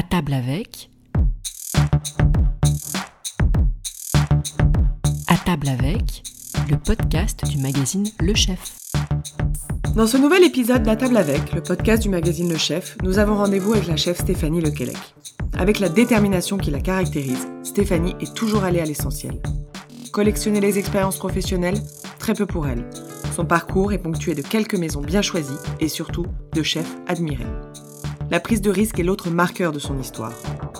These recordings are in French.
À table avec. À table avec, le podcast du magazine Le Chef. Dans ce nouvel épisode d'À table avec, le podcast du magazine Le Chef, nous avons rendez-vous avec la chef Stéphanie Lequelec. Avec la détermination qui la caractérise, Stéphanie est toujours allée à l'essentiel. Collectionner les expériences professionnelles, très peu pour elle. Son parcours est ponctué de quelques maisons bien choisies et surtout de chefs admirés. La prise de risque est l'autre marqueur de son histoire.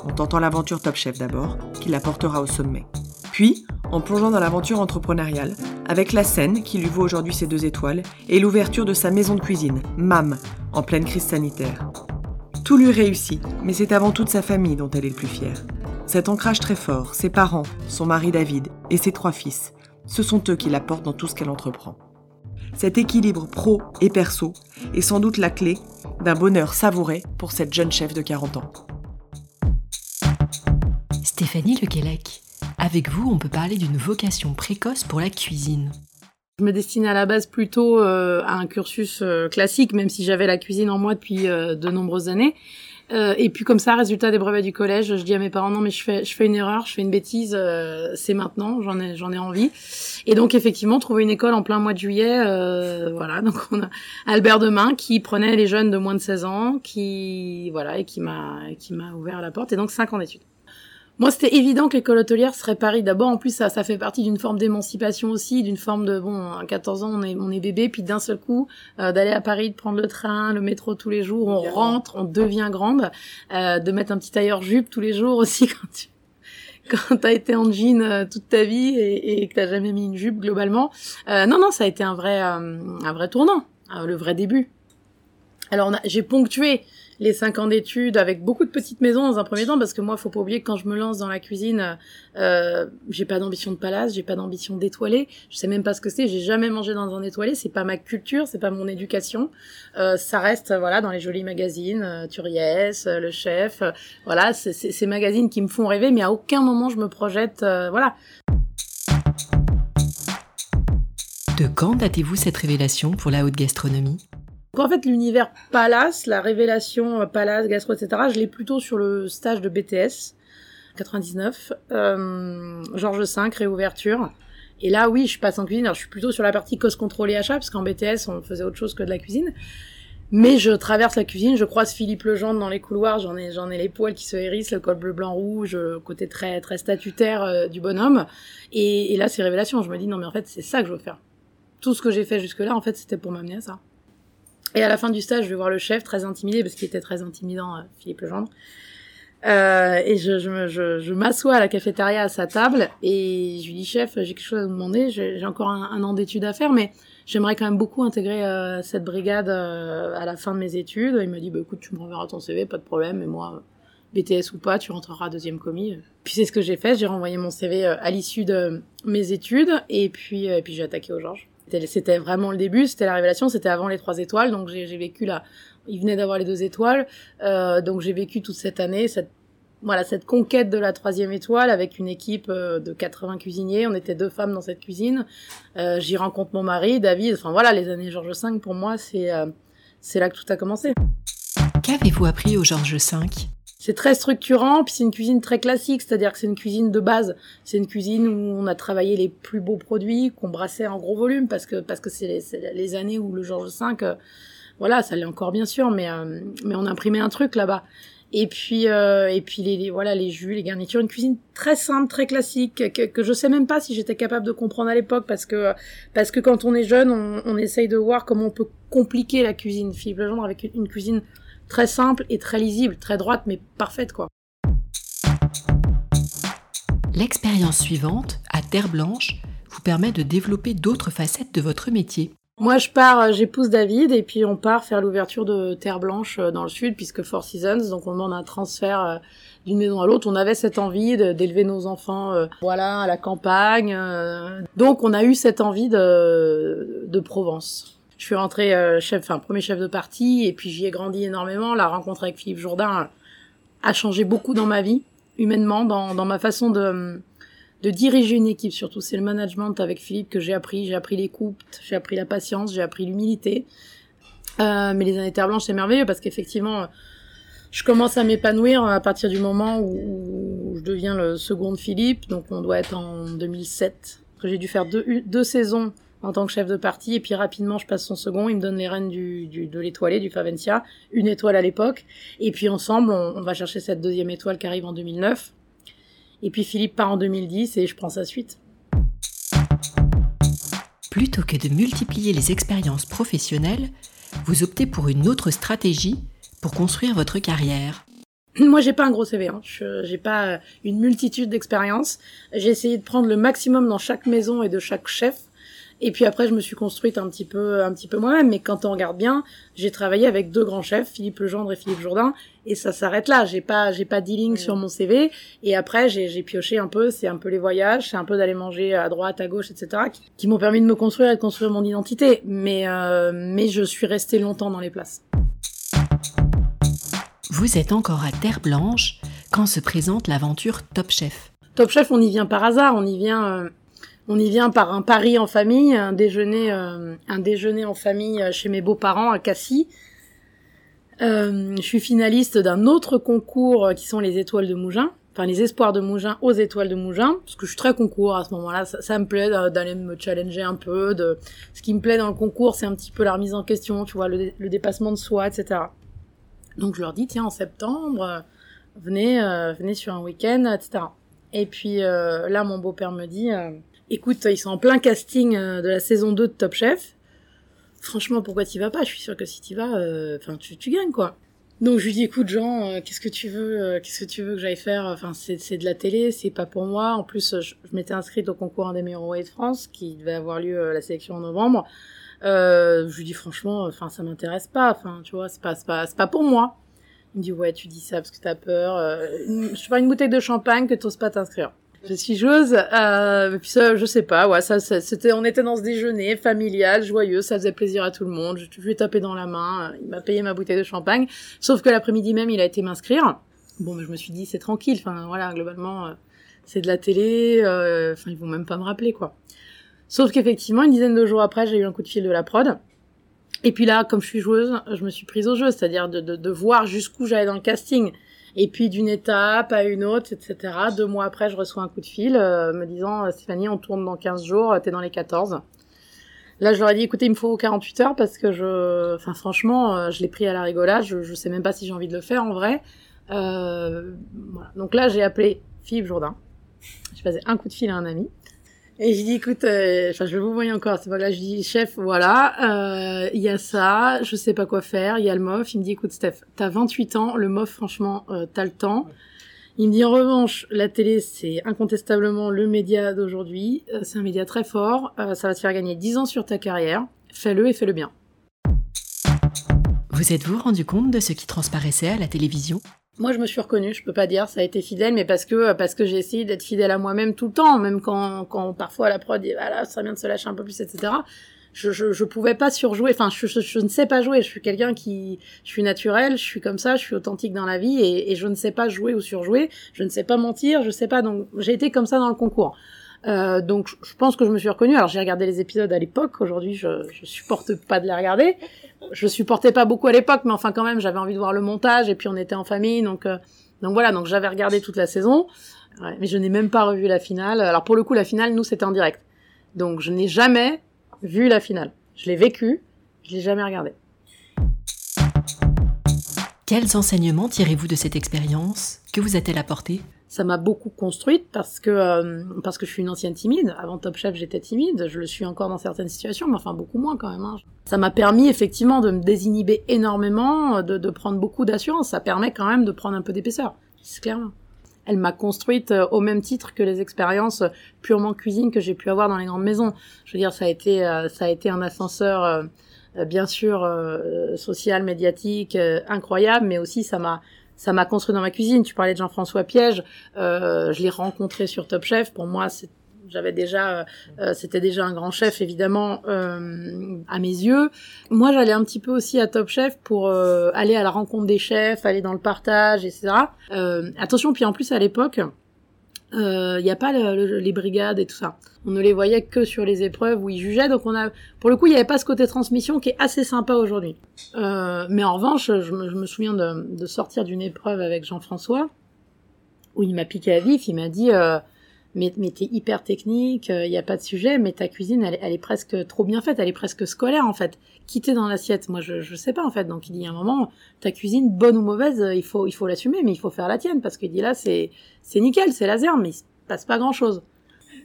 En tentant l'aventure Top Chef d'abord, qui la portera au sommet. Puis, en plongeant dans l'aventure entrepreneuriale, avec la scène qui lui vaut aujourd'hui ses deux étoiles, et l'ouverture de sa maison de cuisine, MAM, en pleine crise sanitaire. Tout lui réussit, mais c'est avant tout sa famille dont elle est le plus fière. Cet ancrage très fort, ses parents, son mari David et ses trois fils, ce sont eux qui la portent dans tout ce qu'elle entreprend. Cet équilibre pro et perso est sans doute la clé d'un bonheur savouré pour cette jeune chef de 40 ans. Stéphanie Lequelec, avec vous, on peut parler d'une vocation précoce pour la cuisine. Je me destinais à la base plutôt euh, à un cursus euh, classique, même si j'avais la cuisine en moi depuis euh, de nombreuses années. Euh, et puis comme ça, résultat des brevets du collège, je dis à mes parents non mais je fais je fais une erreur, je fais une bêtise, euh, c'est maintenant, j'en ai j'en ai envie. Et donc effectivement, trouver une école en plein mois de juillet, euh, voilà. Donc on a Albert Demain qui prenait les jeunes de moins de 16 ans, qui voilà et qui m'a qui m'a ouvert la porte. Et donc cinq ans d'études. Moi, c'était évident que l'école hôtelière serait Paris. D'abord, en plus, ça, ça fait partie d'une forme d'émancipation aussi, d'une forme de, bon, à 14 ans, on est, on est bébé, puis d'un seul coup, euh, d'aller à Paris, de prendre le train, le métro tous les jours, on rentre, on devient grande, euh, de mettre un petit tailleur jupe tous les jours aussi quand tu quand t'as été en jean euh, toute ta vie et, et que t'as jamais mis une jupe globalement. Euh, non, non, ça a été un vrai, euh, un vrai tournant, euh, le vrai début. Alors j'ai ponctué les cinq ans d'études avec beaucoup de petites maisons dans un premier temps parce que moi faut pas oublier que quand je me lance dans la cuisine euh, j'ai pas d'ambition de palace j'ai pas d'ambition d'étoilé. Je sais même pas ce que c'est. J'ai jamais mangé dans un étoilé. C'est pas ma culture c'est pas mon éducation. Euh, ça reste voilà dans les jolis magazines euh, euh, le chef voilà c'est ces magazines qui me font rêver mais à aucun moment je me projette voilà. De quand datez-vous cette révélation pour la haute gastronomie? Donc, en fait, l'univers Palace, la révélation euh, Palace, gastro, etc., je l'ai plutôt sur le stage de BTS, 99, euh, Georges V, réouverture. Et là, oui, je passe en cuisine. Alors, je suis plutôt sur la partie cost contrôle et achat, parce qu'en BTS, on faisait autre chose que de la cuisine. Mais je traverse la cuisine, je croise Philippe Legendre dans les couloirs, j'en ai, j'en ai les poils qui se hérissent, le col bleu, blanc, rouge, côté très, très statutaire euh, du bonhomme. Et, et là, c'est révélation. Je me dis, non, mais en fait, c'est ça que je veux faire. Tout ce que j'ai fait jusque-là, en fait, c'était pour m'amener à ça. Et à la fin du stage, je vais voir le chef, très intimidé, parce qu'il était très intimidant, euh, Philippe Legendre. Euh, et je, je, je, je m'assois à la cafétéria à sa table, et je lui dis, chef, j'ai quelque chose à vous demander, j'ai encore un, un an d'études à faire, mais j'aimerais quand même beaucoup intégrer euh, cette brigade euh, à la fin de mes études. Il m'a dit, bah, écoute, tu me renverras ton CV, pas de problème, et moi, BTS ou pas, tu rentreras deuxième commis. Puis c'est ce que j'ai fait, j'ai renvoyé mon CV euh, à l'issue de mes études, et puis, euh, et puis j'ai attaqué au Georges. C'était- vraiment le début, c'était la révélation, c'était avant les trois étoiles, donc j'ai vécu là. Il venait d'avoir les deux étoiles, euh, donc j'ai vécu toute cette année, cette voilà cette conquête de la troisième étoile avec une équipe euh, de 80 cuisiniers. On était deux femmes dans cette cuisine. Euh, J'y rencontre mon mari, David. Enfin voilà, les années Georges V pour moi, c'est c'est là que tout a commencé. Qu'avez-vous appris au Georges V? C'est très structurant, puis c'est une cuisine très classique, c'est-à-dire que c'est une cuisine de base. C'est une cuisine où on a travaillé les plus beaux produits, qu'on brassait en gros volume, parce que parce que c'est les, années où le Georges V, euh, voilà, ça l'est encore bien sûr, mais euh, mais on imprimait un truc là-bas. Et puis euh, et puis les, les- voilà les jus, les garnitures, une cuisine très simple, très classique, que, que je sais même pas si j'étais capable de comprendre à l'époque, parce que parce que quand on est jeune, on, on essaye de voir comment on peut compliquer la cuisine. Philippe Legendre avec une cuisine très simple et très lisible, très droite mais parfaite quoi. L'expérience suivante, à Terre Blanche, vous permet de développer d'autres facettes de votre métier. Moi, je pars, euh, j'épouse David, et puis on part faire l'ouverture de Terre Blanche euh, dans le sud, puisque Four Seasons, donc on demande un transfert euh, d'une maison à l'autre. On avait cette envie d'élever nos enfants, euh, voilà, à la campagne. euh. Donc, on a eu cette envie de, de Provence. Je suis rentrée euh, chef, enfin premier chef de parti, et puis j'y ai grandi énormément. La rencontre avec Philippe Jourdain a changé beaucoup dans ma vie, humainement, dans, ma façon de diriger une équipe surtout. C'est le management avec Philippe que j'ai appris. J'ai appris l'écoute, j'ai appris la patience, j'ai appris l'humilité. Euh, mais les années Terre Blanche, c'est merveilleux parce qu'effectivement, je commence à m'épanouir à partir du moment où, je deviens le second Philippe, donc on doit être en 2007. J'ai dû faire deux, deux saisons en tant que chef de parti, et puis rapidement je passe son second, il me donne les rênes du, du de l'étoilé, du Favencia, une étoile à l'époque, et puis ensemble on, on, va chercher cette deuxième étoile qui arrive en 2009, et puis Philippe part en 2010 et je prends sa suite. Plutôt que de multiplier les expériences professionnelles, vous optez pour une autre stratégie pour construire votre carrière. Moi, j'ai pas un gros CV. Hein. J'ai pas une multitude d'expériences. J'ai essayé de prendre le maximum dans chaque maison et de chaque chef et puis après, je me suis construite un petit peu, un petit peu moi-même. Mais quand on regarde bien, j'ai travaillé avec deux grands chefs, Philippe Legendre et Philippe Jourdain, et ça s'arrête là. J'ai pas, j'ai pas dealing sur mon CV. Et après, j'ai pioché un peu. C'est un peu les voyages, c'est un peu d'aller manger à droite, à gauche, etc., qui, m'ont permis de me construire et de construire mon identité. Mais, euh, mais je suis restée longtemps dans les places. Vous êtes encore à Terre Blanche quand se présente l'aventure Top Chef. Top Chef, on y vient par hasard. On y vient. Euh, on y vient par un pari en famille, un déjeuner, euh, un déjeuner en famille chez mes beaux-parents à Cassis. Euh, je suis finaliste d'un autre concours qui sont les étoiles de Mougins, enfin les espoirs de Mougins aux étoiles de Mougins, parce que je suis très concours à ce moment-là. Ça, me plaît d'aller me challenger un peu. De... Ce qui me plaît dans le concours, c'est un petit peu la remise en question, tu vois, le, dépassement de soi, etc. Donc je leur dis, tiens, en septembre, venez, euh, venez sur un week-end, etc. Et puis là, mon beau-père me dit écoute, ils sont en plein casting euh, de la saison 2 de Top Chef. Franchement, pourquoi t'y vas pas? Je suis sûre que si t'y vas, euh, enfin, tu, tu gagnes, quoi. Donc je lui dis écoute Jean, euh, qu'est-ce que tu veux, qu'est-ce que tu veux que j'aille faire? Enfin c'est de la télé, c'est pas pour moi. En plus je, m'étais inscrite au concours des meilleurs de France qui devait avoir lieu la sélection en novembre. je lui dis franchement, enfin ça m'intéresse pas. Enfin tu vois c'est pas c'est pas pas pour moi. Il me dit ouais tu dis ça parce que t'as peur. je sais pas une bouteille de champagne que t'oses pas t'inscrire. Je suis joueuse. Euh, puis ça, je sais pas. Ouais, ça, c'était, on était dans ce déjeuner familial, joyeux. Ça faisait plaisir à tout le monde. Je lui ai tapé dans la main. Il m'a payé ma bouteille de champagne. Sauf que l'après-midi même, il a été m'inscrire. Bon, mais je me suis dit, c'est tranquille. Enfin, voilà, globalement, euh, c'est de la télé. Euh, enfin, ils vont même pas me rappeler, quoi. Sauf qu'effectivement, une dizaine de jours après, j'ai eu un coup de fil de la prod. Et puis là, comme je suis joueuse, je me suis prise au jeu, c'est-à-dire de, de, de voir jusqu'où j'allais dans le casting. Et puis d'une étape à une autre, etc. Deux mois après, je reçois un coup de fil euh, me disant euh, Stéphanie, on tourne dans 15 jours, t'es dans les 14. Là, je leur ai dit, écoutez, il me faut 48 heures parce que je, enfin, franchement, euh, je l'ai pris à la rigolade. Je, je sais même pas si j'ai envie de le faire en vrai. Euh, voilà. Donc là, j'ai appelé Philippe Jourdain. Je faisais un coup de fil à un ami. Et je dis, écoute, euh, je vous voir encore, c'est pas là, je dis, chef, voilà, euh, il y a ça, je sais pas quoi faire, il y a le MOF. Il me dit, écoute, Steph, t'as 28 ans, le MOF, franchement, euh, t'as le temps. Il me dit, en revanche, la télé, c'est incontestablement le média d'aujourd'hui, euh, c'est un média très fort, ça va te faire gagner 10 ans sur ta carrière, fais-le et fais-le bien. Vous êtes-vous rendu compte de ce qui transparaissait à la télévision? Moi, je me suis reconnue. Je peux pas dire ça a été fidèle, mais parce que parce que j'ai essayé d'être fidèle à moi-même tout le temps, même quand quand parfois la prod dit voilà, ça vient de se lâcher un peu plus, etc. Je, je, je pouvais pas surjouer. Enfin, je, je, ne sais pas jouer. Je suis quelqu'un qui, je suis naturel, je suis comme ça, je suis authentique dans la vie et, et je ne sais pas jouer ou surjouer. Je ne sais pas mentir, je sais pas. Donc, j'ai été comme ça dans le concours. Euh, donc je pense que je me suis reconnue. Alors j'ai regardé les épisodes à l'époque. Aujourd'hui, je, je supporte pas de les regarder. Je supportais pas beaucoup à l'époque, mais enfin quand même, j'avais envie de voir le montage. Et puis on était en famille, donc euh, donc voilà. Donc j'avais regardé toute la saison, mais je n'ai même pas revu la finale. Alors pour le coup, la finale, nous c'était en direct. Donc je n'ai jamais vu la finale. Je l'ai vécu, je l'ai jamais regardé. Quels enseignements tirez-vous de cette expérience Que vous a-t-elle apporté? Ça m'a beaucoup construite parce que euh, parce que je suis une ancienne timide. Avant Top Chef, j'étais timide. Je le suis encore dans certaines situations, mais enfin beaucoup moins quand même. Hein. Ça m'a permis effectivement de me désinhiber énormément, de, de prendre beaucoup d'assurance. Ça permet quand même de prendre un peu d'épaisseur. C'est clairement. Elle m'a construite euh, au même titre que les expériences purement cuisine que j'ai pu avoir dans les grandes maisons. Je veux dire, ça a été euh, ça a été un ascenseur bien sûr social, médiatique, incroyable, mais aussi ça m'a ça m'a construit dans ma cuisine. Tu parlais de Jean-François Piège, euh, je l'ai rencontré sur Top Chef. Pour moi, j'avais déjà, euh, c'était déjà un grand chef évidemment euh, à mes yeux. Moi, j'allais un petit peu aussi à Top Chef pour euh, aller à la rencontre des chefs, aller dans le partage, etc. Euh, attention, puis en plus à l'époque, il n'y a pas les brigades et tout ça. On ne les voyait que sur les épreuves où ils jugeaient, donc on a, pour le coup, il n'y avait pas ce côté transmission qui est assez sympa aujourd'hui. Euh, mais en revanche, je me, je me souviens de, de sortir d'une épreuve avec Jean-François où il m'a piqué à vif. Il m'a dit, euh, mais, mais t'es hyper technique, il euh, n'y a pas de sujet, mais ta cuisine, elle, elle, est presque trop bien faite, elle est presque scolaire en fait. Quitter dans l'assiette, moi je, je sais pas en fait. Donc il dit à un moment, ta cuisine, bonne ou mauvaise, il faut, il faut l'assumer, mais il faut faire la tienne parce qu'il dit là, c'est, c'est nickel, c'est laser, mais il se passe pas grand chose.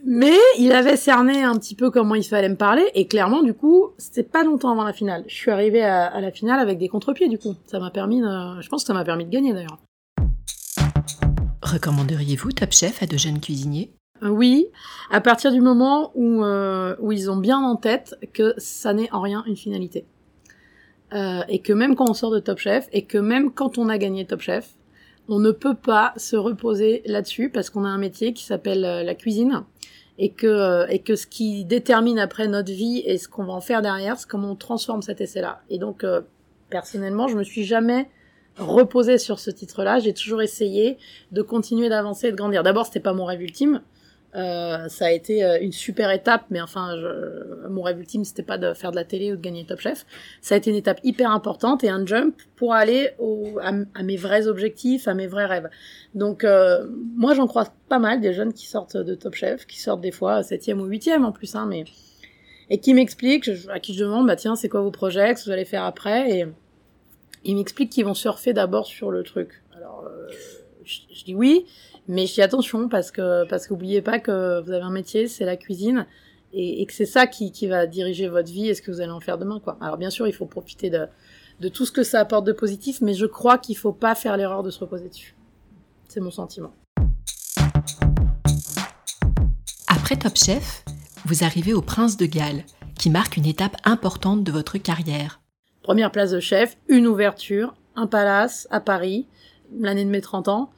Mais il avait cerné un petit peu comment il fallait me parler, et clairement, du coup, c'était pas longtemps avant la finale. Je suis arrivée à, à la finale avec des contre-pieds, du coup. Ça m'a permis, de... je pense que ça m'a permis de gagner d'ailleurs. Recommanderiez-vous Top Chef à de jeunes cuisiniers? Euh, Oui, à partir du moment où, euh, où ils ont bien en tête que ça n'est en rien une finalité. Euh, et que même quand on sort de Top Chef, et que même quand on a gagné Top Chef, on ne peut pas se reposer là-dessus parce qu'on a un métier qui s'appelle la cuisine et que et que ce qui détermine après notre vie et ce qu'on va en faire derrière, c'est comment on transforme cet essai-là. Et donc personnellement, je me suis jamais reposée sur ce titre-là. J'ai toujours essayé de continuer d'avancer et de grandir. D'abord, c'était pas mon rêve ultime. Euh, ça a été euh, une super étape, mais enfin, je, mon rêve ultime, c'était pas de faire de la télé ou de gagner Top Chef. Ça a été une étape hyper importante et un jump pour aller au, à, mes vrais objectifs, à mes vrais rêves. Donc, euh, moi, j'en croise pas mal des jeunes qui sortent de Top Chef, qui sortent des fois septième ou huitième en plus, hein, mais et qui m'expliquent, à qui je demande, bah tiens, c'est quoi vos projets, que vous allez faire après, et ils m'expliquent qu'ils vont surfer d'abord sur le truc. Alors, je, je dis oui. Mais je dis attention parce que parce qu'oubliez pas que vous avez un métier, c'est la cuisine, et, et que c'est ça qui, qui va diriger votre vie et ce que vous allez en faire demain, quoi. Alors bien sûr, il faut profiter de, de tout ce que ça apporte de positif, mais je crois qu'il faut pas faire l'erreur de se reposer dessus. C'est mon sentiment. Après Top Chef, vous arrivez au Prince de Galles, qui marque une étape importante de votre carrière. Première place de chef, une ouverture, un palace à Paris, l'année de mes 30 ans.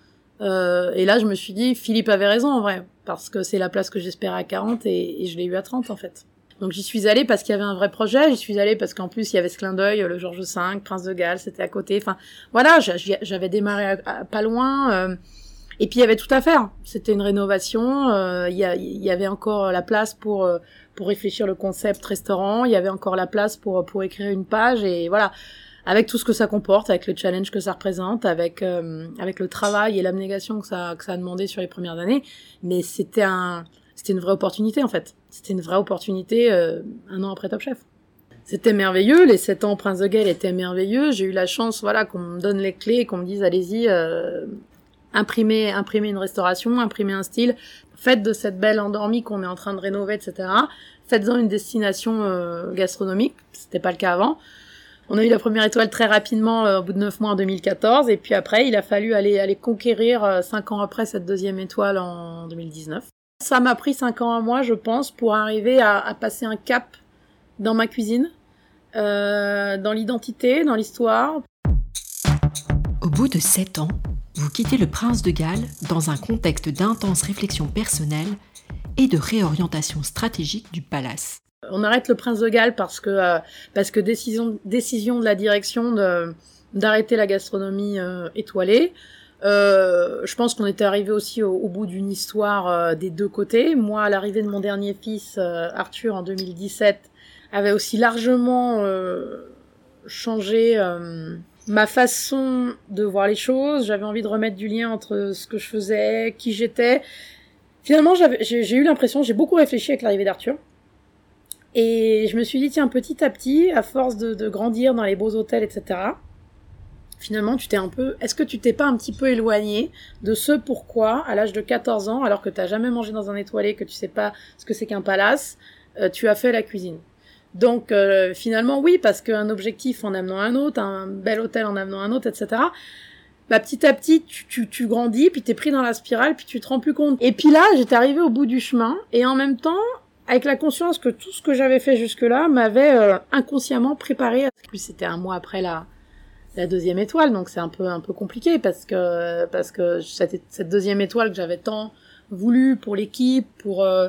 Euh, et là, je me suis dit, Philippe avait raison en vrai, parce que c'est la place que j'espérais à 40 et, je l'ai eu à 30 en fait. Donc j'y suis allée parce qu'il y avait un vrai projet, j'y suis allée parce qu'en plus il y avait ce clin d'œil, le Georges V, Prince de Galles, c'était à côté. Enfin voilà, j'avais démarré pas loin. Euh, et puis il y avait tout à faire. C'était une rénovation. Euh, il y, y, avait encore la place pour euh, pour réfléchir le concept restaurant. Il y avait encore la place pour pour écrire une page et voilà avec tout ce que ça comporte, avec le challenge que ça représente, avec euh, avec le travail et l'abnégation que ça que ça a demandé sur les premières années. Mais c'était un c'était une vraie opportunité en fait. C'était une vraie opportunité euh, un an après Top Chef. C'était merveilleux, les sept ans au Prince de Galles étaient merveilleux. J'ai eu la chance, voilà, qu'on me donne les clés, qu'on me dise allez-y, euh, imprimer une restauration, imprimer un style, faites de cette belle endormie qu'on est en train de rénover, etc. Faites-en une destination euh, gastronomique, c'était pas le cas avant. On a eu la première étoile très rapidement euh, au bout de neuf mois en 2014 et puis après il a fallu aller aller conquérir euh, cinq ans après cette deuxième étoile en 2019. Ça m'a pris cinq ans à moi je pense pour arriver à, passer un cap dans ma cuisine, euh, dans l'identité, dans l'histoire. Au bout de sept ans, vous quittez le Prince de Galles dans un contexte d'intense réflexion personnelle et de réorientation stratégique du palace. On arrête le Prince de Galles parce que euh, décision de la direction d'arrêter la gastronomie euh, étoilée. Euh, je pense qu'on était arrivé aussi au, bout d'une histoire des deux côtés. Moi, l'arrivée de mon dernier fils Arthur en 2017, avait aussi largement changé ma façon de voir les choses. J'avais envie de remettre du lien entre ce que je faisais, qui j'étais. Finalement, j'ai eu l'impression, j'ai beaucoup réfléchi avec l'arrivée d'Arthur. Et je me suis dit, tiens, petit à petit, à force de, grandir dans les beaux hôtels, etc., finalement, tu t'es un peu. Est-ce que tu t'es pas un petit peu éloigné de ce pourquoi, à l'âge de 14 ans, alors que tu jamais mangé dans un étoilé, que tu sais pas ce que c'est qu'un palace, euh, tu as fait la cuisine? Donc euh, finalement oui, parce qu'un objectif en amenant un autre, un bel hôtel en amenant un autre, etc. Bah, petit à petit, tu, tu, tu grandis, puis t'es pris dans la spirale, puis tu te rends plus compte. Et puis là, j'étais arrivée au bout du chemin, et en même temps, avec la conscience que tout ce que j'avais fait jusque-là m'avait euh, inconsciemment préparé. C'était un mois après la la deuxième étoile, donc c'est un peu un peu compliqué parce que parce que cette, cette deuxième étoile que j'avais tant voulu pour l'équipe, pour euh,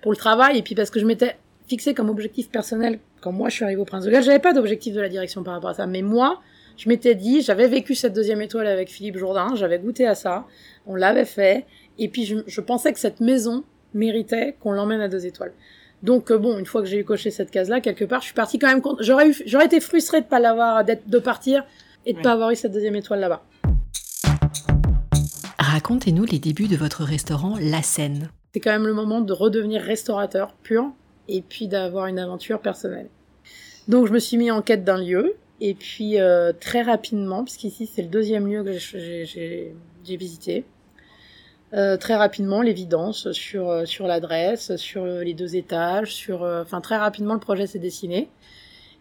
pour le travail, et puis parce que je m'étais fixé comme objectif personnel quand moi je suis arrivée au Prince de Galles, j'avais pas d'objectif de la direction par rapport à ça, mais moi Je m'étais dit, j'avais vécu cette deuxième étoile avec Philippe Jourdain, j'avais goûté à ça, on l'avait fait, et puis je, je pensais que cette maison méritait qu'on l'emmène à deux étoiles. Donc euh, bon, une fois que j'ai eu coché cette case-là, quelque part, je suis partie quand même contre. J'aurais eu, j'aurais été frustrée de pas l'avoir, d'être, de partir et de pas avoir eu cette deuxième étoile là-bas. Racontez-nous les débuts de votre restaurant La Seine. C'est quand même le moment de redevenir restaurateur pur et puis d'avoir une aventure personnelle. Donc je me suis mis en quête d'un lieu et puis euh, très rapidement, puisqu'ici c'est le deuxième lieu que j'ai, visité, euh, très rapidement l'évidence sur euh, sur l'adresse, sur les deux étages, sur enfin très rapidement le projet s'est dessiné.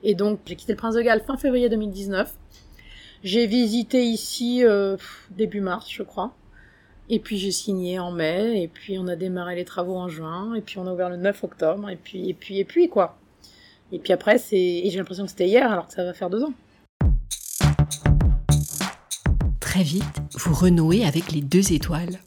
Et donc j'ai quitté le Prince de Galles fin février 2019. J'ai visité ici début mars, je crois. Et puis j'ai signé en mai, et puis on a démarré les travaux en juin, et puis on a ouvert le 9 octobre, et puis et puis et puis quoi. Et puis après c'est et j'ai l'impression que c'était hier alors que ça va faire deux ans. Très vite, vous renouez avec les deux étoiles.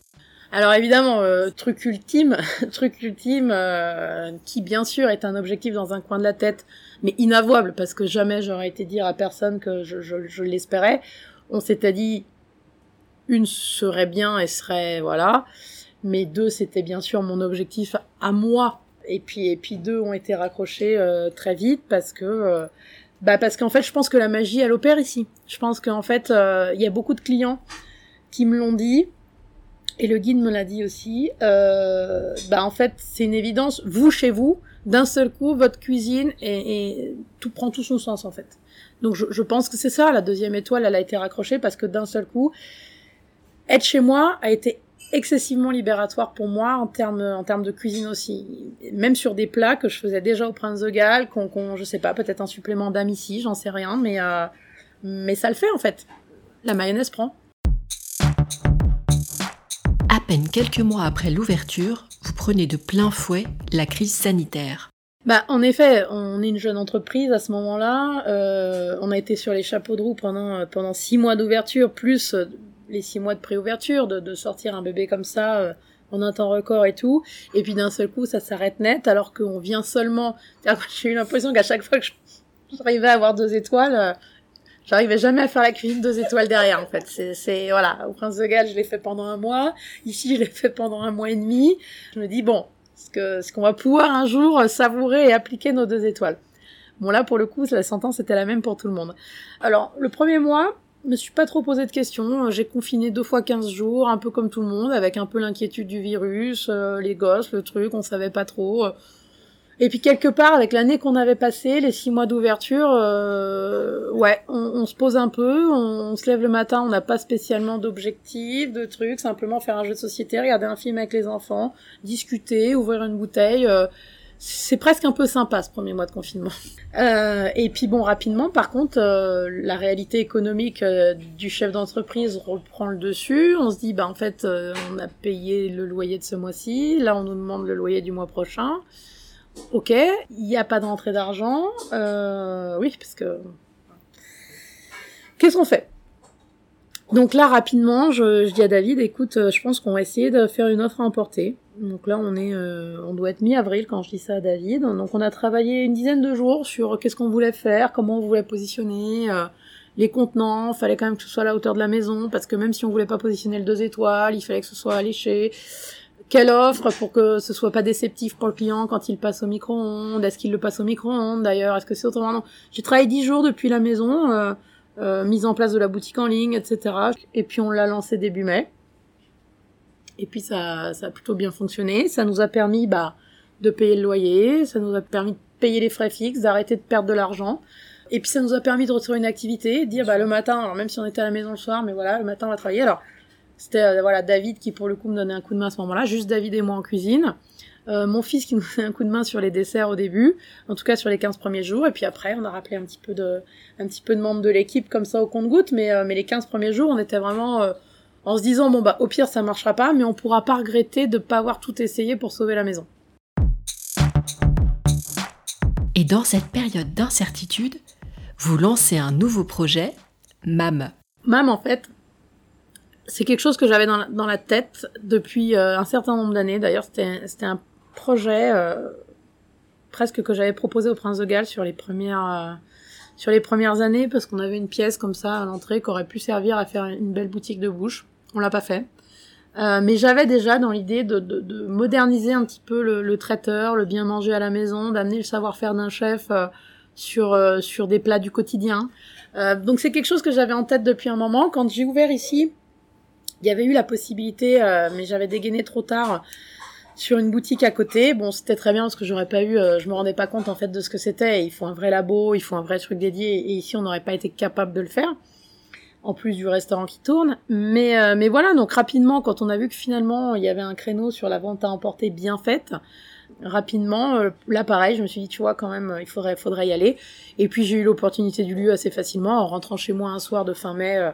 Alors évidemment, euh, truc ultime, truc ultime, euh, qui bien sûr est un objectif dans un coin de la tête, mais inavouable parce que jamais j'aurais été dire à personne que je, je, je l'espérais. On s'était dit une serait bien et serait voilà, mais deux c'était bien sûr mon objectif à moi. Et puis et puis deux ont été raccrochés euh, très vite parce que euh, bah parce qu'en fait je pense que la magie elle opère ici. Je pense qu'en fait il y a beaucoup de clients qui me l'ont dit et le guide me l'a dit aussi, euh, bah en fait c'est une évidence, vous chez vous, d'un seul coup votre cuisine et, tout prend tout son sens en fait. Donc je pense que c'est ça, la deuxième étoile elle a été raccrochée parce que d'un seul coup, être chez moi a été excessivement libératoire pour moi en termes en termes de cuisine aussi même sur des plats que je faisais déjà au Prince de Galles qu'on qu je sais pas peut-être un supplément d'âme ici j'en sais rien mais euh, mais ça le fait en fait la mayonnaise prend à peine quelques mois après l'ouverture, vous prenez de plein fouet la crise sanitaire. Bah, en effet, on est une jeune entreprise à ce moment-là. Euh, on a été sur les chapeaux de roue pendant pendant six mois d'ouverture, plus euh, les six mois de préouverture, de, de sortir un bébé comme ça euh, en un temps record et tout. Et puis d'un seul coup, ça s'arrête net, alors qu'on vient seulement. J'ai eu l'impression qu'à chaque fois que j'arrivais à avoir deux étoiles, euh, J'arrivais jamais à faire la cuisine deux étoiles derrière, en fait. C'est, voilà. Au Prince de Galles, je l'ai fait pendant un mois. Ici, je l'ai fait pendant un mois et demi. Je me dis, bon, est-ce que, est-ce qu'on va pouvoir un jour savourer et appliquer nos deux étoiles? Bon, là, pour le coup, la sentence était la même pour tout le monde. Alors, le premier mois, me suis pas trop posé de questions. J'ai confiné deux fois 15 jours, un peu comme tout le monde, avec un peu l'inquiétude du virus, euh, les gosses, le truc, on savait pas trop. Et puis quelque part, avec l'année qu'on avait passée, les six mois d'ouverture, euh, ouais, on, se pose un peu, on, on se lève le matin, on n'a pas spécialement d'objectifs, de trucs, simplement faire un jeu de société, regarder un film avec les enfants, discuter, ouvrir une bouteille. Euh, c'est presque un peu sympa ce premier mois de confinement. Euh, et puis bon, rapidement, par contre, euh, la réalité économique euh, du chef d'entreprise reprend le dessus. On se dit, bah en fait, euh, on a payé le loyer de ce mois-ci, là on nous demande le loyer du mois prochain. Ok, il n'y a pas d'entrée d'argent. Euh, oui, parce que... Qu'est-ce qu'on fait? Donc là, rapidement, je, je, dis à David, écoute, je pense qu'on va essayer de faire une offre à emporter. Donc là, on est, euh, on doit être mi-avril quand je dis ça à David. Donc on a travaillé une dizaine de jours sur qu'est-ce qu'on voulait faire, comment on voulait positionner, euh, les contenants. Fallait quand même que ce soit à la hauteur de la maison, parce que même si on voulait pas positionner le deux étoiles, il fallait que ce soit alléché quelle offre pour que ce soit pas déceptif pour le client quand il passe au micro-ondes? Est-ce qu'il le passe au micro-ondes d'ailleurs? Est-ce que c'est autrement? J'ai travaillé dix jours depuis la maison, euh, euh, mise en place de la boutique en ligne, etc. Et puis on l'a lancé début mai. Et puis ça, ça a plutôt bien fonctionné. Ça nous a permis bah, de payer le loyer, ça nous a permis de payer les frais fixes, d'arrêter de perdre de l'argent. Et puis ça nous a permis de retrouver une activité, de dire bah le matin, alors même si on était à la maison le soir, mais voilà, le matin on va travailler. Alors c'était euh, voilà David qui pour le coup me donnait un coup de main à ce moment-là, juste David et moi en cuisine. Euh, mon fils qui nous donnait un coup de main sur les desserts au début, en tout cas sur les 15 premiers jours, et puis après on a rappelé un petit peu de, un petit peu de membres de l'équipe comme ça au compte-goutte, mais, euh, mais les 15 premiers jours on était vraiment en se disant bon bah au pire ça marchera pas, mais on pourra pas regretter de pas avoir tout essayé pour sauver la maison. Et dans cette période d'incertitude, vous lancez un nouveau projet, MAM. MAM en fait, c'est quelque chose que j'avais dans, la, dans la tête depuis euh, un certain nombre d'années. D'ailleurs, c'était, c'était un projet euh, presque que j'avais proposé au Prince de Galles sur les premières, euh, sur les premières années parce qu'on avait une pièce comme ça à l'entrée qui aurait pu servir à faire une belle boutique de bouche. On l'a pas fait. Euh, mais j'avais déjà dans l'idée de, de, de, moderniser un petit peu le, le, traiteur, le bien manger à la maison, d'amener le savoir-faire d'un chef euh, sur euh, sur des plats du quotidien. Euh, donc c'est quelque chose que j'avais en tête depuis un moment. Quand j'ai ouvert ici, il y avait eu la possibilité, mais j'avais dégainé trop tard sur une boutique à côté. Bon, c'était très bien parce que j'aurais pas eu, je me rendais pas compte en fait de ce que c'était. Il faut un vrai labo, il faut un vrai truc dédié, et ici on n'aurait pas été capable de le faire en plus du restaurant qui tourne. Mais, euh, mais voilà, donc rapidement, quand on a vu que finalement il y avait un créneau sur la vente à emporter bien faite, rapidement, euh, là pareil, je me suis dit, tu vois, quand même, il faudrait, faudrait y aller. Et puis j'ai eu l'opportunité du lieu assez facilement en rentrant chez moi un soir de fin mai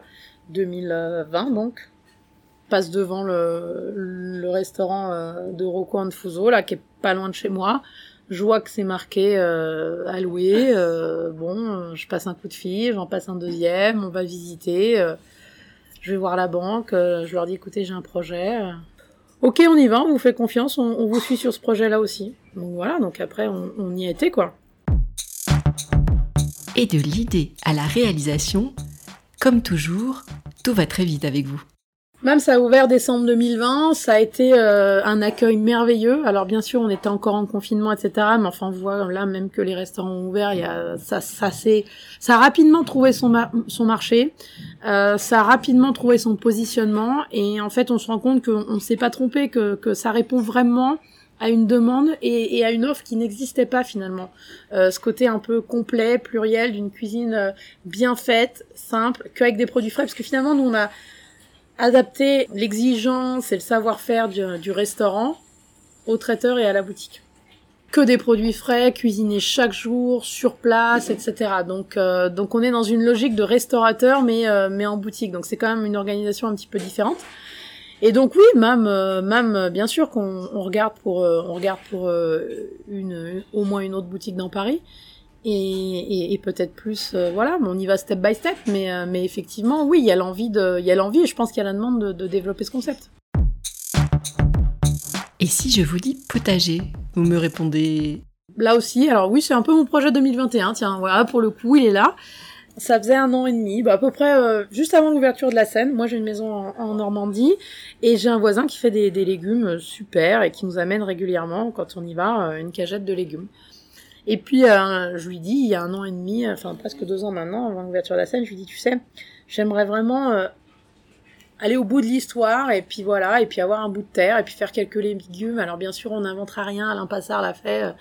2020, euh, donc. Passe devant le, restaurant de Rocco Anfuso, là, qui est pas loin de chez moi je vois que c'est marqué euh, louer. Euh, bon, je passe un coup de fil, j'en passe un deuxième, on va visiter. Euh, je vais voir la banque, euh, je leur dis écoutez, j'ai un projet. Ok, on y va, on vous fait confiance, on, vous suit sur ce projet-là aussi. Donc voilà, donc après, on, y a quoi. Et de l'idée à la réalisation, comme toujours, tout va très vite avec vous. Même ça a ouvert décembre 2020, ça a été euh, un accueil merveilleux. Alors bien sûr, on était encore en confinement, etc. Mais enfin, on voit là même que les restaurants ont ouvert, il y a, ça, ça c'est, ça a rapidement trouvé son son marché, euh, ça a rapidement trouvé son positionnement, et en fait, on se rend compte qu'on ne s'est pas trompé, que, que ça répond vraiment à une demande et, et à une offre qui n'existait pas finalement. Euh, ce côté un peu complet, pluriel, d'une cuisine euh, bien faite, simple, qu'avec des produits frais, parce que finalement, nous on a adapter l'exigence et le savoir-faire du, du, restaurant au traiteur et à la boutique. Que des produits frais, cuisinés chaque jour, sur place, etc. Donc, euh, donc on est dans une logique de restaurateur, mais, euh, mais en boutique. Donc c'est quand même une organisation un petit peu différente. Et donc oui, même, euh, même bien sûr qu'on on regarde pour, on regarde pour une, au moins une autre boutique dans Paris et, et, et peut-être plus euh, voilà on y va step by step mais euh, mais effectivement oui il y a l'envie de il y a l'envie et je pense qu'il y a la demande de, de, développer ce concept et si je vous dis potager vous me répondez là aussi alors oui c'est un peu mon projet 2021 tiens voilà pour le coup il est là ça faisait un an et demi, bah à peu près euh, juste avant l'ouverture de la scène. Moi, j'ai une maison en, en Normandie et j'ai un voisin qui fait des, des, légumes super et qui nous amène régulièrement, quand on y va, une cagette de légumes. Et puis, euh, je lui dis, il y a un an et demi, enfin presque deux ans maintenant, avant l'ouverture de la scène, je lui dis, tu sais, j'aimerais vraiment euh, aller au bout de l'histoire, et puis voilà, et puis avoir un bout de terre, et puis faire quelques légumes. Alors bien sûr, on n'inventera rien, Alain Passard l'a fait euh,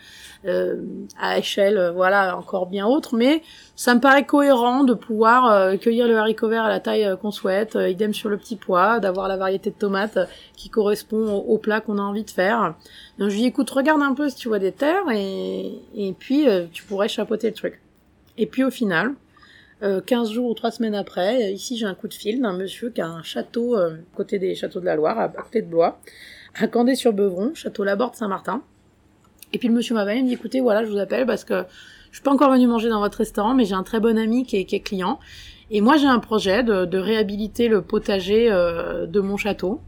euh à échelle, voilà, encore bien autre, mais ça me paraît cohérent de pouvoir euh, cueillir le haricot vert à la taille qu'on souhaite, idem sur le petit pois, d'avoir la variété de tomates qui correspond au, plat qu'on a envie de faire. Donc je lui écoute, regarde un peu si tu vois des terres et, et puis euh, tu pourrais chapeauter le truc. Et puis au final, euh, 15 jours ou 3 semaines après, ici j'ai un coup de fil d'un monsieur qui a un château euh, côté des châteaux de la Loire, à, côté de Blois, à Candé-sur-Beuvron, château Laborde Saint-Martin. Et puis le monsieur m'appelle, il me dit, écoutez, voilà, je vous appelle parce que je suis pas encore venu manger dans votre restaurant, mais j'ai un très bon ami qui est, client. Et moi j'ai un projet de, de réhabiliter le potager euh, de mon château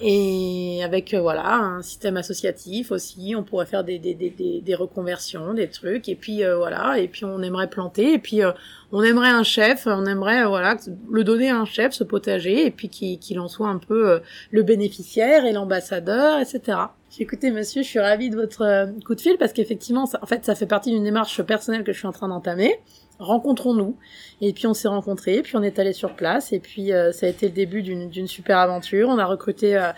et avec euh, voilà un système associatif aussi on pourrait faire des, des, des, des reconversions des trucs. Et puis euh, voilà et puis on aimerait planter. Et puis euh, on aimerait un chef on aimerait voilà le donner à un chef ce potager et puis qu'il en soit un peu le bénéficiaire et l'ambassadeur etc écoutez monsieur je suis ravie de votre coup de fil parce qu'effectivement en fait ça fait partie d'une démarche personnelle que je suis en train d'entamer rencontrons-nous. Et puis on s'est rencontrés, puis on est allé sur place, et puis euh, ça a été le début d'une super aventure. On a recruté euh,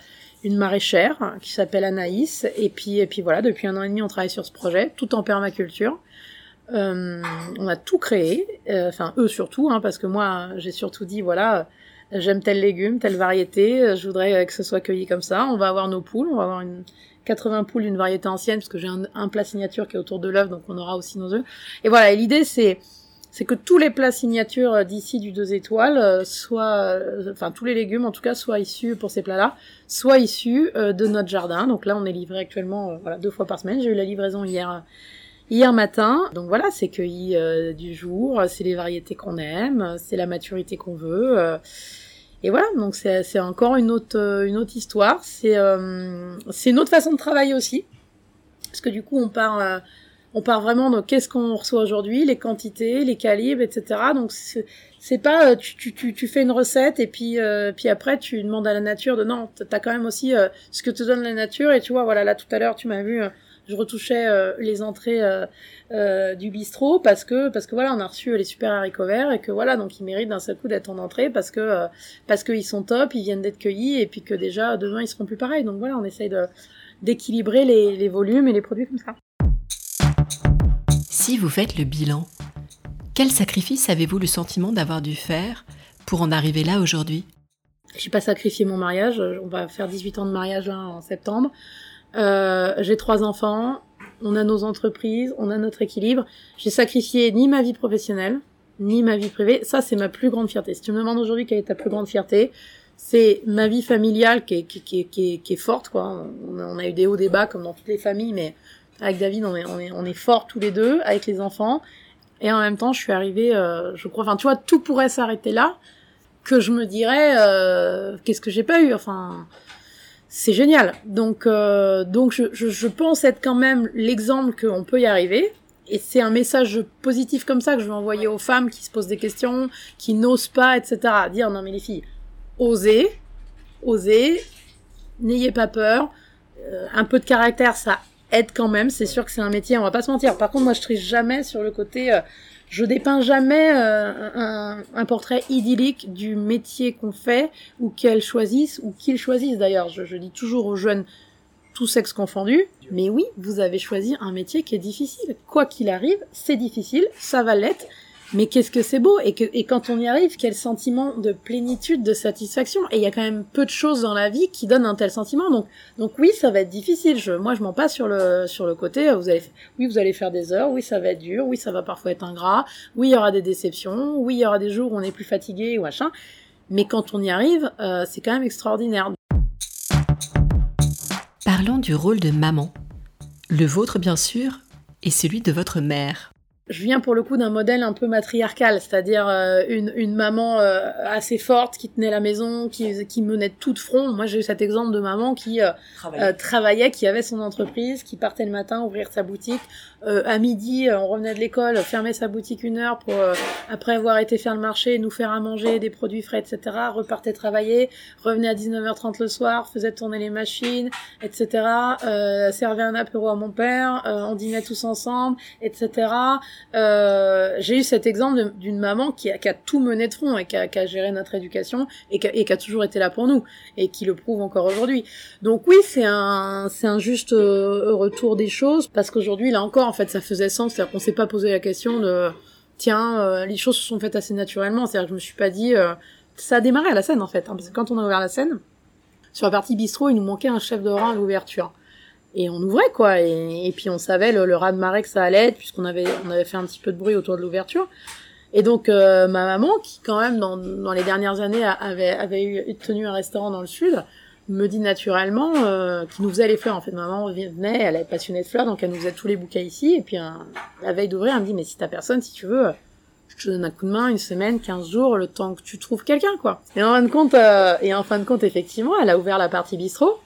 une maraîchère hein, qui s'appelle Anaïs, et puis, et puis voilà, depuis un an et demi on travaille sur ce projet, tout en permaculture. Euh, on a tout créé, enfin eux surtout, hein, parce que moi j'ai surtout dit voilà, j'aime tel légume, telle variété, je voudrais que ce soit cueilli comme ça. On va avoir nos poules, on va avoir une 80 poules d'une variété ancienne, parce que j'ai un, un, plat signature qui est autour de l'œuf, donc on aura aussi nos œufs. Et voilà, l'idée c'est c'est que tous les plats signatures euh, d'ici du deux étoiles euh, soient, euh, enfin tous les légumes en tout cas, soient issus pour ces plats-là, soient issus de notre jardin. Donc là, on est livré actuellement, voilà, deux fois par semaine. J'ai eu la livraison hier. Hier matin, donc voilà, c'est cueilli du jour, c'est les variétés qu'on aime, c'est la maturité qu'on veut, et voilà, donc c'est encore une autre une autre histoire. C'est une autre façon de travailler aussi, parce que du coup on part on part vraiment de qu'est-ce qu'on reçoit aujourd'hui, les quantités, les calibres, etc. Donc c'est pas euh, tu, tu, tu, fais une recette et puis euh, puis après tu demandes à la nature de non, t'as quand même aussi euh, ce que te donne la nature et tu vois voilà là tout à l'heure tu m'as vu je retouchais les entrées du bistrot parce que parce que voilà on a reçu les super haricots verts et que voilà donc ils méritent d'un seul coup d'être en entrée parce que parce qu'ils sont top, ils viennent d'être cueillis et puis que déjà demain ils seront plus pareils donc voilà on essaye de d'équilibrer les, les volumes et les produits comme ça. Si vous faites le bilan, quel sacrifice avez-vous le sentiment d'avoir dû faire pour en arriver là aujourd'hui? J'ai pas sacrifié mon mariage, on va faire 18 ans de mariage en septembre. Euh, j'ai trois enfants, on a nos entreprises, on a notre équilibre. J'ai sacrifié ni ma vie professionnelle, ni ma vie privée. Ça, c'est ma plus grande fierté. Si tu me demandes aujourd'hui quelle est ta plus grande fierté, c'est ma vie familiale qui est, forte. Quoi. On, a, eu des hauts, des bas, comme dans toutes les familles, mais avec David, on est, on est, on est fort tous les deux, avec les enfants. Et en même temps, je suis arrivée, euh, je crois, enfin, tu vois, tout pourrait s'arrêter là, que je me dirais, euh, qu'est-ce que j'ai pas eu, enfin, c'est génial. Donc, euh, donc, je, je, je, pense être quand même l'exemple qu'on peut y arriver. Et c'est un message positif comme ça que je veux envoyer aux femmes qui se posent des questions, qui n'osent pas, etc. Dire non mais les filles, osez, osez, n'ayez pas peur. Un peu de caractère, ça aide quand même. C'est sûr que c'est un métier, on va pas se mentir. Par contre, moi, je triche jamais sur le côté. Euh, je dépeins jamais euh, un, portrait idyllique du métier qu'on fait ou qu'elles choisissent ou qu'ils choisissent. D'ailleurs, je, je dis toujours aux jeunes, tous sexes confondus, mais oui, vous avez choisi un métier qui est difficile. Quoi qu'il arrive, c'est difficile, ça va l'être mais qu'est-ce que c'est beau et, que, et quand on y arrive, quel sentiment de plénitude, de satisfaction. Et il y a quand même peu de choses dans la vie qui donnent un tel sentiment. Donc, donc oui, ça va être difficile. Je, moi, je m'en passe sur le sur le côté. Vous allez, oui, vous allez faire des heures. Oui, ça va être dur. Oui, ça va parfois être ingrat. Oui, il y aura des déceptions. Oui, il y aura des jours où on est plus fatigué ou machin. Mais quand on y arrive, euh, c'est quand même extraordinaire. Parlons du rôle de maman. Le vôtre, bien sûr, et celui de votre mère je viens pour le coup d'un modèle un peu matriarcal, c'est-à-dire euh, une, une, maman euh, assez forte qui tenait la maison, qui, qui menait tout de front. Moi, j'ai eu cet exemple de maman qui euh, travaillait. qui avait son entreprise, qui partait le matin ouvrir sa boutique. à midi, on revenait de l'école, fermait sa boutique une heure pour, après avoir été faire le marché, nous faire à manger des produits frais, etc. Repartait travailler, revenait à 19h30 le soir, faisait tourner les machines, etc. servait un apéro à mon père, on dînait tous ensemble, etc. Euh, j'ai eu cet exemple d'une maman qui a, tout mené de front et qui a, géré notre éducation et qui, a, et qui, a, toujours été là pour nous et qui le prouve encore aujourd'hui. Donc oui, c'est un, c'est un juste euh, retour des choses parce qu'aujourd'hui, là encore, en fait, ça faisait sens. C'est-à-dire qu'on s'est pas posé la question de tiens, euh, les choses se sont faites assez naturellement. C'est-à-dire que je me suis pas dit ça a démarré à la scène en fait, hein, parce que quand on a ouvert la scène, sur la partie bistrot, il nous manquait un chef de rang à l'ouverture et on ouvrait quoi. Et, puis on savait le, le raz de marée que ça allait être puisqu'on avait on avait fait un petit peu de bruit autour de l'ouverture. Et donc euh, ma maman qui quand même dans, dans les dernières années avait avait eu tenu un restaurant dans le sud me dit naturellement euh, qui nous faisait les fleurs. En fait maman venait elle est passionnée de fleurs donc elle nous faisait tous les bouquets ici. Et puis la veille d'ouvrir elle me dit mais si t'as personne si tu veux je te donne un coup de main une semaine 15 jours le temps que tu trouves quelqu'un quoi. Et en fin de compte euh, et en fin de compte effectivement elle a ouvert la partie bistrot.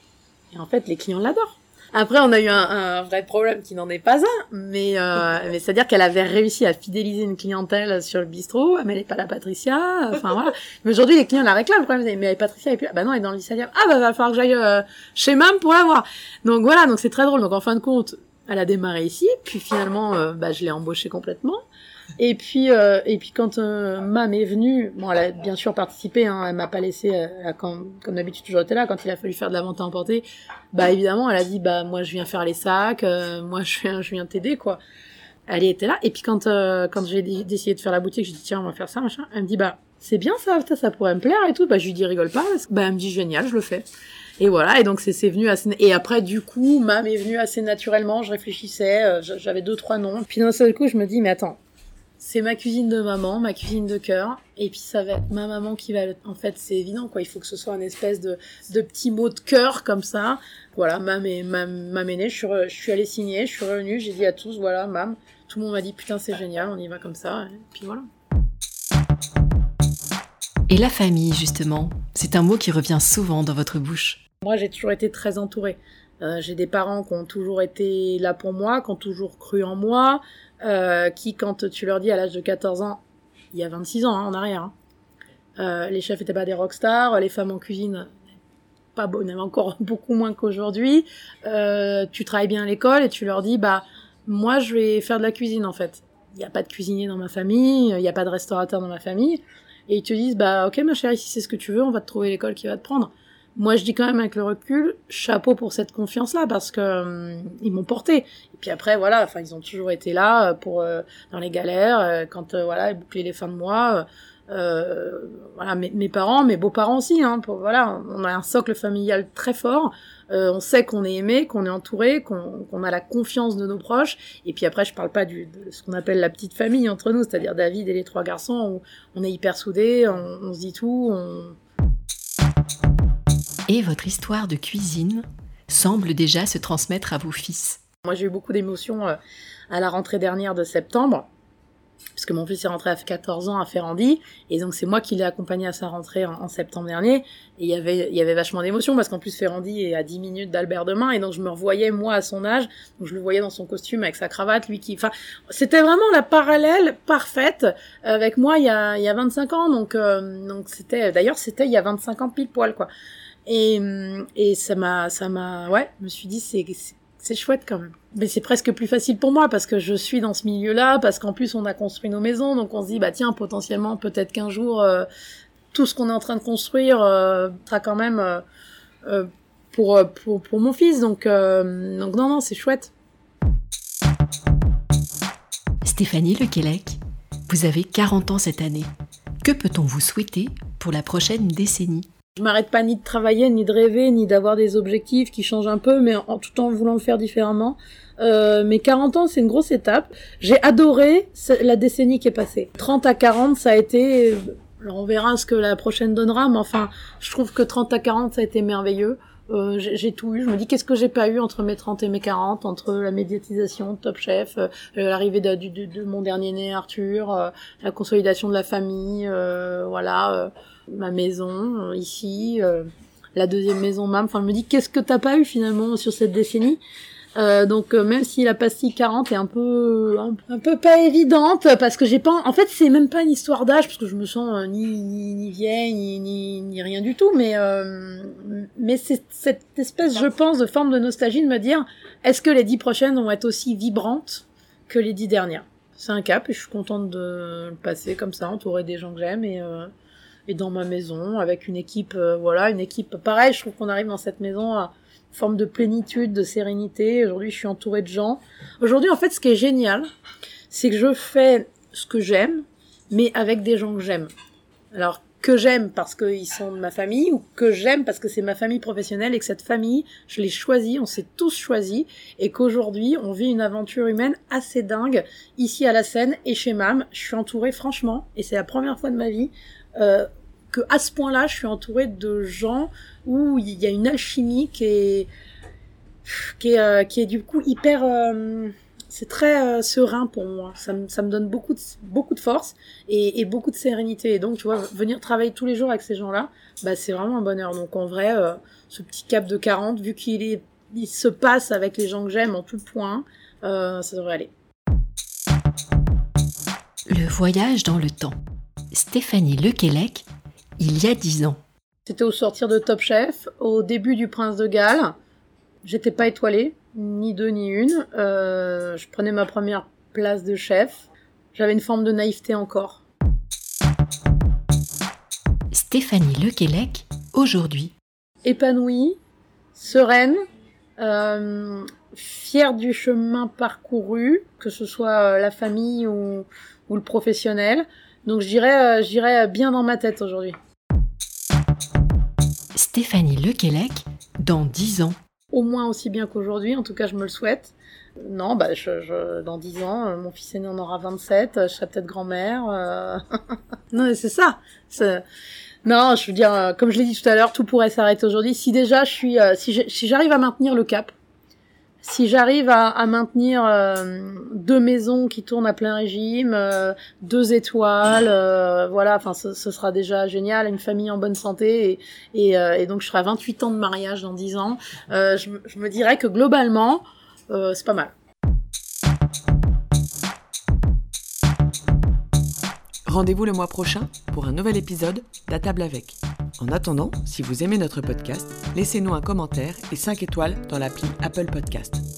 Et en fait les clients l'adorent après, on a eu un, un vrai problème qui n'en est pas un, mais, euh, mais c'est-à-dire qu'elle avait réussi à fidéliser une clientèle sur le bistrot, mais elle n'est pas la Patricia, enfin voilà. Mais aujourd'hui, les clients la réclament, quand même, mais Patricia, et puis, bah non, elle est dans le ah bah va falloir que j'aille euh, chez Mam pour la voir. Donc voilà, donc c'est très drôle. Donc en fin de compte, elle a démarré ici, puis finalement, euh, bah, je l'ai embauchée complètement. Et puis, euh, et puis quand euh, Mam est venue, bon, elle a bien sûr participé, hein, elle m'a pas laissé, euh, comme d'habitude toujours été là. Quand il a fallu faire de la vente à emporter, bah évidemment, elle a dit, bah moi je viens faire les sacs, euh, moi je viens, je viens t'aider quoi. Elle était là. Et puis quand quand j'ai décidé de faire la boutique, j'ai dit tiens on va faire ça machin. Elle me dit bah c'est bien ça, ça, ça pourrait me plaire et tout. Bah je lui dis rigole pas. Bah elle me dit génial, je le fais. Et voilà, et donc c'est venu assez... Et après, du coup, Mam est venu assez naturellement, je réfléchissais, j'avais deux, trois noms. Puis d'un seul coup, je me dis, mais attends, c'est ma cuisine de maman, ma cuisine de cœur, et puis ça va être ma maman qui va. En fait, c'est évident, quoi. Il faut que ce soit un espèce de, de petit mot de cœur comme ça. Voilà, mam et mam, je suis, je suis allée signer, je suis revenue, j'ai dit à tous, voilà, mam. Tout le monde m'a dit putain, c'est génial, on y va comme ça, et puis voilà. Et la famille, justement, c'est un mot qui revient souvent dans votre bouche. Moi, j'ai toujours été très entourée. j'ai des parents qui ont toujours été là pour moi, qui ont toujours cru en moi, qui, quand tu leur dis à l'âge de 14 ans, il y a 26 ans hein, en arrière, hein, les chefs étaient pas des rockstars, les femmes en cuisine pas bon, encore beaucoup moins qu'aujourd'hui. tu travailles bien à l'école et tu leur dis, bah moi je vais faire de la cuisine en fait. Il n'y a pas de cuisinier dans ma famille, il n'y a pas de restaurateur dans ma famille. Et ils te disent, bah ok ma chérie, si c'est ce que tu veux, on va te trouver l'école qui va te prendre. Moi je dis quand même avec le recul, chapeau pour cette confiance-là, parce que euh, ils m'ont porté. Et puis après, voilà, enfin ils ont toujours été là euh, pour euh, dans les galères, quand voilà, ils bouclaient les fins de mois. voilà, mes, parents, mes beaux-parents aussi, hein, pour, voilà, on a un socle familial très fort. Euh, on sait qu'on est aimé, qu'on est entouré, qu'on a la confiance de nos proches. Et puis après, je parle pas du, de ce qu'on appelle la petite famille entre nous, c'est-à-dire David et les trois garçons, où on est hyper soudés, on, se dit tout. Et votre histoire de cuisine semble déjà se transmettre à vos fils. Moi, j'ai eu beaucoup d'émotions euh, à la rentrée dernière de septembre puisque mon fils est rentré à 14 ans à Ferrandi, et donc c'est moi qui l'ai accompagné à sa rentrée en, septembre dernier, et il y avait, y avait vachement d'émotion, parce qu'en plus Ferrandi est à 10 minutes d'Albert Demain, et donc je me revoyais moi à son âge, donc je le voyais dans son costume avec sa cravate, lui qui, enfin, c'était vraiment la parallèle parfaite avec moi il y a, y a 25 ans, donc, euh, donc c'était, d'ailleurs c'était il y a 25 ans pile poil, quoi. Et, et ça m'a, ça m'a, ouais, je me suis dit c'est, c'est chouette quand même. Mais c'est presque plus facile pour moi parce que je suis dans ce milieu-là, parce qu'en plus on a construit nos maisons, donc on se dit bah tiens potentiellement peut-être qu'un jour euh, tout ce qu'on est en train de construire euh, sera quand même euh, pour, pour pour mon fils, donc donc non non c'est chouette. Stéphanie Lequelec, vous avez 40 ans cette année. Que peut-on vous souhaiter pour la prochaine décennie? Je m'arrête pas ni de travailler, ni de rêver, ni d'avoir des objectifs qui changent un peu, mais tout en voulant le faire différemment. Euh, mais 40 ans, c'est une grosse étape. J'ai adoré la décennie qui est passée. 30 à 40, ça a été... Alors on verra ce que la prochaine donnera, mais enfin, je trouve que 30 à 40, ça a été merveilleux. Euh, j'ai tout eu. Je me dis qu'est-ce que j'ai pas eu entre mes 30 et mes 40, entre la médiatisation, Top Chef, euh, l'arrivée de, mon dernier né Arthur, euh, la consolidation de la famille, euh, voilà, ma maison ici, la deuxième maison mam. Enfin, je me dis qu'est-ce que t'as pas eu finalement sur cette décennie euh, donc euh, même si la pastille 40 est un peu un, peu pas évidente parce que j'ai pas en fait c'est même pas une histoire d'âge parce que je me sens euh, ni, ni, ni vieille ni, ni, ni rien du tout mais mais c'est cette espèce je pense de forme de nostalgie de me dire est-ce que les dix prochaines vont être aussi vibrantes que les dix dernières? C'est un cap et je suis contente de le passer comme ça entourée des gens que j'aime et dans ma maison avec une équipe voilà une équipe pareil je trouve qu'on arrive dans cette maison à forme de plénitude, de sérénité. Aujourd'hui, je suis entourée de gens. Aujourd'hui, en fait, ce qui est génial, c'est que je fais ce que j'aime, mais avec des gens que j'aime. Alors, que j'aime parce qu'ils sont de ma famille, ou que j'aime parce que c'est ma famille professionnelle et que cette famille, je l'ai choisie, on s'est tous choisis, et qu'aujourd'hui, on vit une aventure humaine assez dingue, ici à la scène et chez MAM. Je suis entourée, franchement, et c'est la première fois de ma vie, euh, que à ce point-là, je suis entourée de gens où il y a une alchimie qui est qui est, euh, du coup hyper euh, c'est très euh, serein pour moi. Ça me, ça me donne beaucoup de, beaucoup de force et, et, beaucoup de sérénité. Et donc tu vois venir travailler tous les jours avec ces gens-là bah c'est vraiment un bonheur. Donc en vrai ce petit cap de 40 vu qu'il est il se passe avec les gens que j'aime en tout point ça devrait aller. Le voyage dans le temps. Stéphanie Lequelec il y a dix ans. C'était au sortir de Top Chef, au début du Prince de Galles. J'étais pas étoilée, ni deux ni une. Euh, je prenais ma première place de chef. J'avais une forme de naïveté encore. Stéphanie Lequelec, aujourd'hui. Épanouie, sereine, euh, fière du chemin parcouru, que ce soit la famille ou, le professionnel. Donc euh, bien dans ma tête aujourd'hui. Stéphanie Lequelec dans 10 ans. Au moins aussi bien qu'aujourd'hui, en tout cas je me le souhaite. Non, bah, dans 10 ans, euh, mon fils aîné en aura 27, je serai peut-être grand-mère. Euh. non, c'est ça. Non, je veux dire, euh, comme je l'ai dit tout à l'heure, tout pourrait s'arrêter aujourd'hui. Si déjà je suis, si j'arrive à maintenir le cap, si j'arrive à, maintenir euh, deux maisons qui tournent à plein régime, euh, deux étoiles, euh, voilà, ce, sera déjà génial, une famille en bonne santé et, donc je serai à 28 ans de mariage dans 10 ans. Je, me dirais que globalement, c'est pas mal. Rendez-vous le mois prochain pour un nouvel épisode d'À table avec. En attendant, si vous aimez notre podcast, laissez-nous un commentaire et 5 étoiles dans l'appli Apple Podcast.